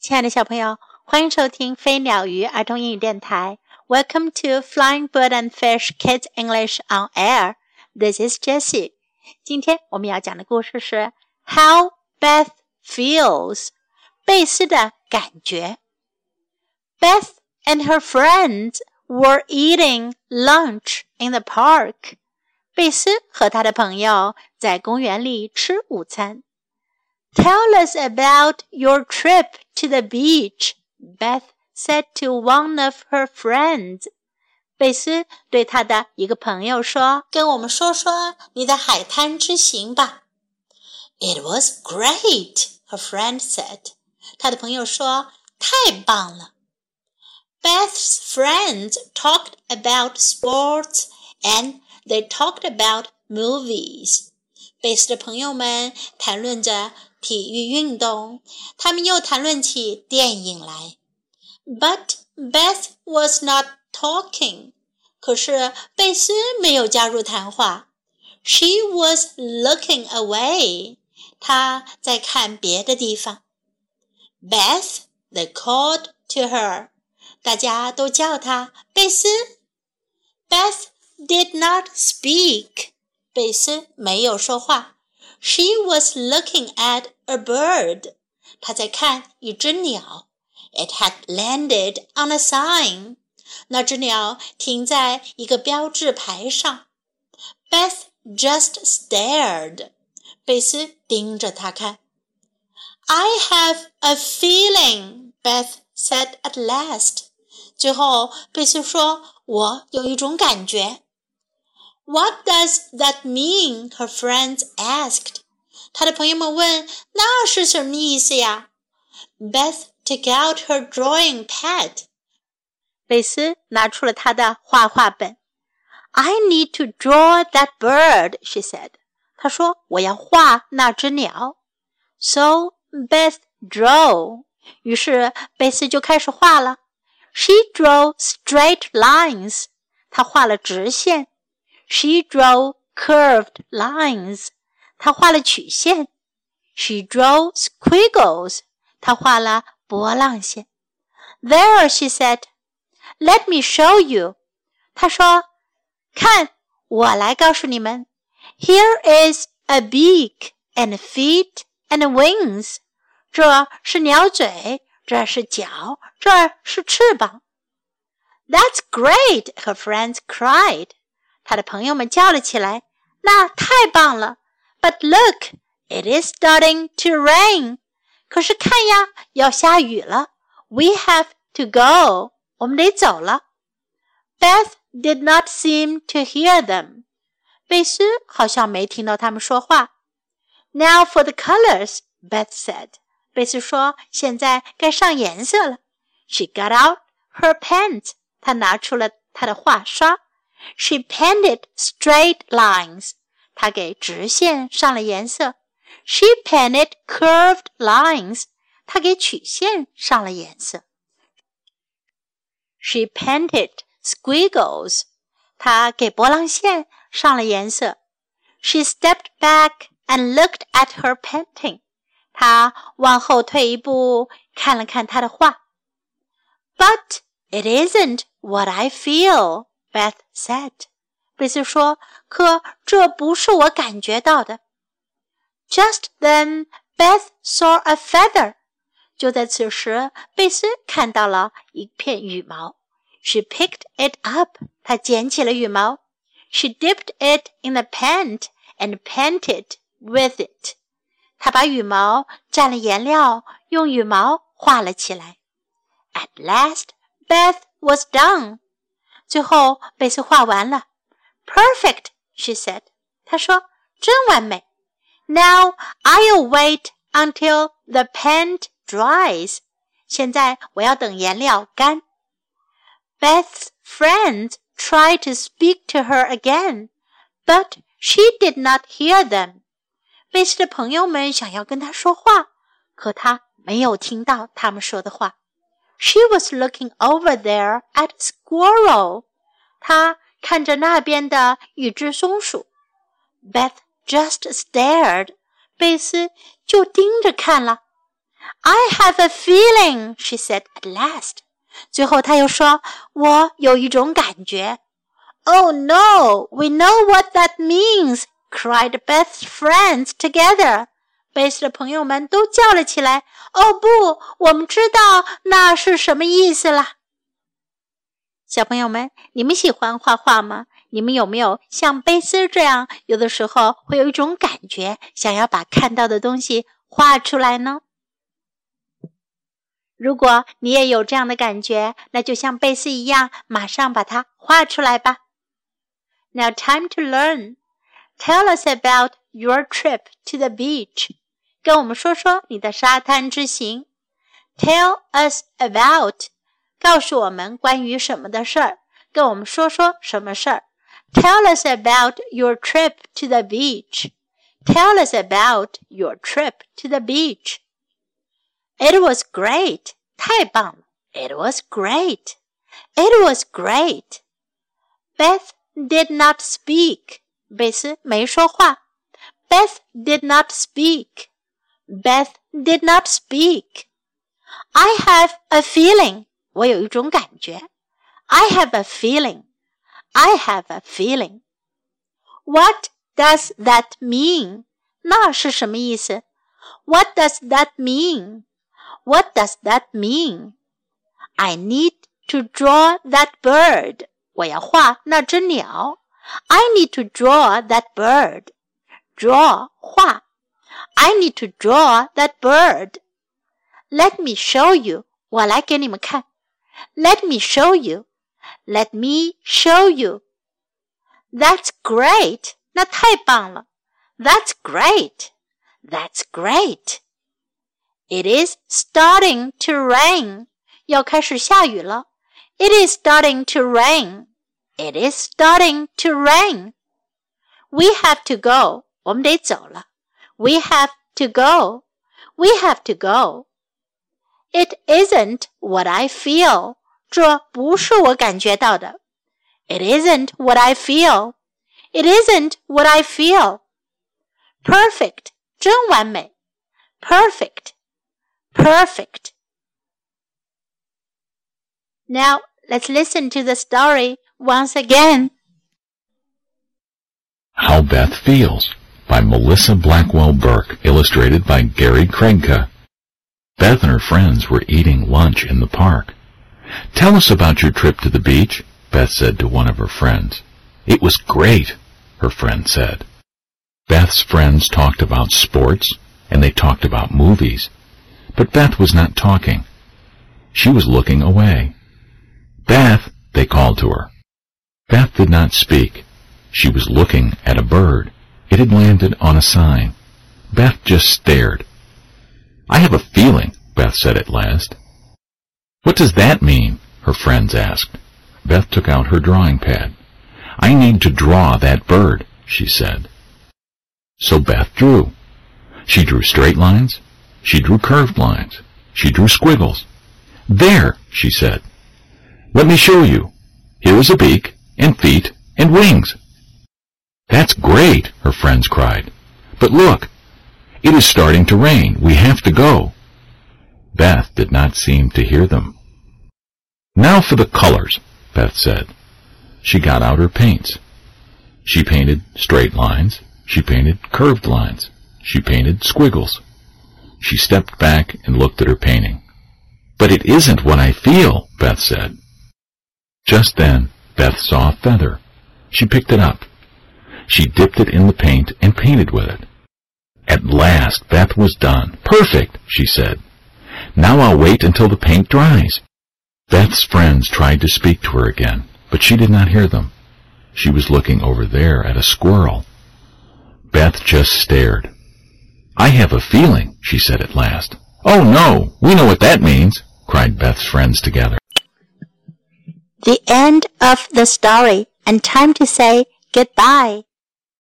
亲爱的小朋友，欢迎收听飞鸟鱼儿童英语电台。Welcome to Flying Bird and Fish Kids English on Air. This is Jessie. 今天我们要讲的故事是 How Beth Feels. 贝斯的感觉。Beth and her friends were eating lunch in the park. 贝斯和他的朋友在公园里吃午餐。Tell us about your trip to the beach, Beth said to one of her friends. 贝斯对他的一个朋友说：“跟我们说说你的海滩之行吧。” It was great, her friend said. 他的朋友说：“太棒了。” Beth's friends talked about sports and they talked about movies. 贝斯的朋友们谈论着体育运动，他们又谈论起电影来。But Beth was not talking. 可是贝斯没有加入谈话。She was looking away. 她在看别的地方。Beth, they called to her. 大家都叫她贝斯。Beth did not speak. 贝斯没有说话。She was looking at a bird. 她在看一只鸟。It had landed on a sign. 那只鸟停在一个标志牌上。Beth just stared. 贝斯盯着他看。I have a feeling, Beth said at last. 最后，贝斯说：“我有一种感觉。” What does that mean? Her friends asked. 她的朋友们问：“那是什么意思呀？”Beth took out her drawing pad. 贝斯拿出了她的画画本。I need to draw that bird, she said. 她说：“我要画那只鸟。” So Beth drew. 于是贝斯就开始画了。She drew straight lines. 她画了直线。she drew curved lines. 她画了曲线。She drew squiggles. 她画了波浪线。There, she said, "Let me show you." 她说：“看，我来告诉你们。Here is a beak and feet and wings. 这是鸟嘴，这是脚，这是翅膀。” That's great! Her friends cried. 他的朋友们叫了起来：“那太棒了！”But look, it is starting to rain. 可是看呀，要下雨了。We have to go. 我们得走了。Beth did not seem to hear them. 贝斯好像没听到他们说话。Now for the colors, Beth said. 贝斯说：“现在该上颜色了。” She got out her paint. 她拿出了她的画刷。She painted straight lines. 她给直线上了颜色。She painted curved lines. 她给曲线上了颜色。She painted squiggles. 她给波浪线上了颜色。She stepped back and looked at her painting. 她往后退一步，看了看她的画。But it isn't what I feel. Beth said, "贝斯说，可这不是我感觉到的。" Just then Beth saw a feather. feather，就在此时，贝斯看到了一片羽毛。She picked it up. up，她捡起了羽毛。She dipped it in the paint and painted with it. it，她把羽毛蘸了颜料，用羽毛画了起来。At last Beth was done。最后，贝斯画完了。Perfect，she said。她说：“真完美。” Now I'll wait until the paint dries。现在我要等颜料干。Beth's friends tried to speak to her again, but she did not hear them. 贝斯的朋友们想要跟她说话，可她没有听到他们说的话。She was looking over there at squirrel. 她看着那边的一只松鼠。Beth just stared. 贝斯就盯着看了。I have a feeling, she said at last. 最后她又说：“我有一种感觉。” Oh no, we know what that means, cried Beth's friends together. 贝斯的朋友们都叫了起来：“哦不，我们知道那是什么意思了。”小朋友们，你们喜欢画画吗？你们有没有像贝斯这样，有的时候会有一种感觉，想要把看到的东西画出来呢？如果你也有这样的感觉，那就像贝斯一样，马上把它画出来吧。Now time to learn. Tell us about your trip to the beach. 跟我们说说你的沙滩之行。Tell us about. 告诉我们关于什么的事儿。跟我们说说什么事儿。Tell us about your trip to the beach. Tell us about your trip to the beach. It was great. 太棒了。It was great. It was great. Beth did not speak. 贝斯没说话。Beth did not speak. Beth did not speak. I have a feeling. 我有一种感觉。I have a feeling. I have a feeling. What does that mean? 那是什么意思？What does that mean? What does that mean? I need to draw that bird. 我要画那只鸟。I need to draw that bird draw 画。I need to draw that bird. Let me show you. 我来给你们看。Let me show you. Let me show you. That's great. 那太棒了。That's great. That's great. It is starting to rain. 要开始下雨了。It is starting to rain. It is starting to rain. We have to go. 我们得走了。We have to go. We have to go. It isn't what I feel. 这不是我感觉到的。It isn't what I feel. It isn't what I feel. Perfect. 真完美。Perfect. Perfect. Now let's listen to the story once again. How Beth feels by Melissa Blackwell Burke, illustrated by Gary Krejca. Beth and her friends were eating lunch in the park. Tell us about your trip to the beach, Beth said to one of her friends. It was great, her friend said. Beth's friends talked about sports, and they talked about movies. But Beth was not talking. She was looking away. Beth, they called to her. Beth did not speak. She was looking at a bird. It had landed on a sign. Beth just stared. I have a feeling, Beth said at last. What does that mean? her friends asked. Beth took out her drawing pad. I need to draw that bird, she said. So Beth drew. She drew straight lines. She drew curved lines. She drew squiggles. There, she said. Let me show you. Here is a beak, and feet, and wings. That's great, her friends cried. But look, it is starting to rain. We have to go. Beth did not seem to hear them. Now for the colors, Beth said. She got out her paints. She painted straight lines. She painted curved lines. She painted squiggles. She stepped back and looked at her painting. But it isn't what I feel, Beth said. Just then, Beth saw a feather. She picked it up. She dipped it in the paint and painted with it. At last, Beth was done. Perfect, she said. Now I'll wait until the paint dries. Beth's friends tried to speak to her again, but she did not hear them. She was looking over there at a squirrel. Beth just stared. I have a feeling, she said at last. Oh no, we know what that means, cried Beth's friends together. The end of the story and time to say goodbye.